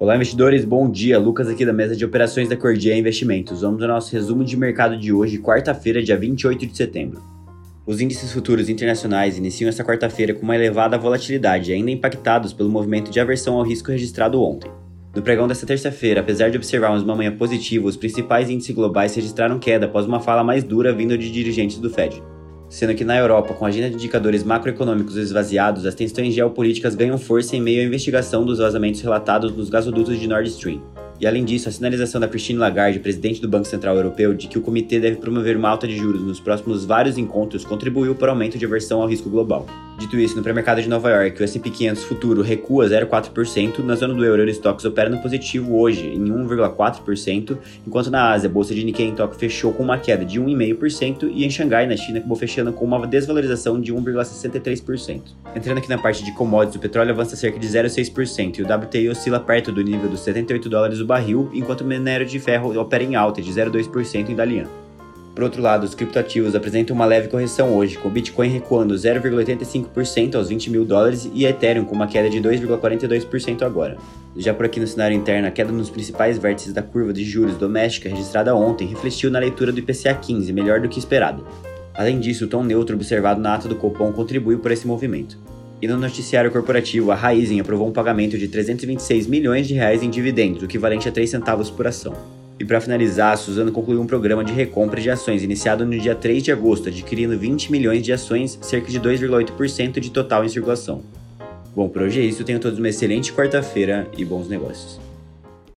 Olá, investidores, bom dia. Lucas aqui da mesa de operações da Cordia Investimentos. Vamos ao nosso resumo de mercado de hoje, quarta-feira, dia 28 de setembro. Os índices futuros internacionais iniciam esta quarta-feira com uma elevada volatilidade, ainda impactados pelo movimento de aversão ao risco registrado ontem. No pregão desta terça-feira, apesar de observarmos uma manhã positiva, os principais índices globais registraram queda após uma fala mais dura vinda de dirigentes do Fed sendo que na Europa, com a agenda de indicadores macroeconômicos esvaziados, as tensões geopolíticas ganham força em meio à investigação dos vazamentos relatados nos gasodutos de Nord Stream. E além disso, a sinalização da Christine Lagarde, presidente do Banco Central Europeu, de que o comitê deve promover uma alta de juros nos próximos vários encontros contribuiu para o aumento de aversão ao risco global. Dito isso, no pré-mercado de Nova York, o S&P 500 futuro recua 0,4%, na zona do euro, Stocks opera no positivo hoje em 1,4%, enquanto na Ásia, a bolsa de Nikkei em Tóquio fechou com uma queda de 1,5% e em Xangai, na China, acabou fechando com uma desvalorização de 1,63%. Entrando aqui na parte de commodities, o petróleo avança cerca de 0,6% e o WTI oscila perto do nível dos 78 dólares o barril, enquanto o minério de ferro opera em alta de 0,2% em Dalian. Por outro lado, os criptoativos apresentam uma leve correção hoje, com o Bitcoin recuando 0,85% aos 20 mil dólares e Ethereum com uma queda de 2,42% agora. Já por aqui no cenário interno, a queda nos principais vértices da curva de juros doméstica registrada ontem refletiu na leitura do IPCA 15, melhor do que esperado. Além disso, o tom neutro observado na ata do Copom contribuiu por esse movimento. E no noticiário corporativo, a Raizen aprovou um pagamento de 326 milhões de reais em dividendos, o equivalente a 3 centavos por ação. E para finalizar, a Suzano concluiu um programa de recompra de ações iniciado no dia 3 de agosto, adquirindo 20 milhões de ações, cerca de 2,8% de total em circulação. Bom, por hoje é isso. Tenham todos uma excelente quarta-feira e bons negócios.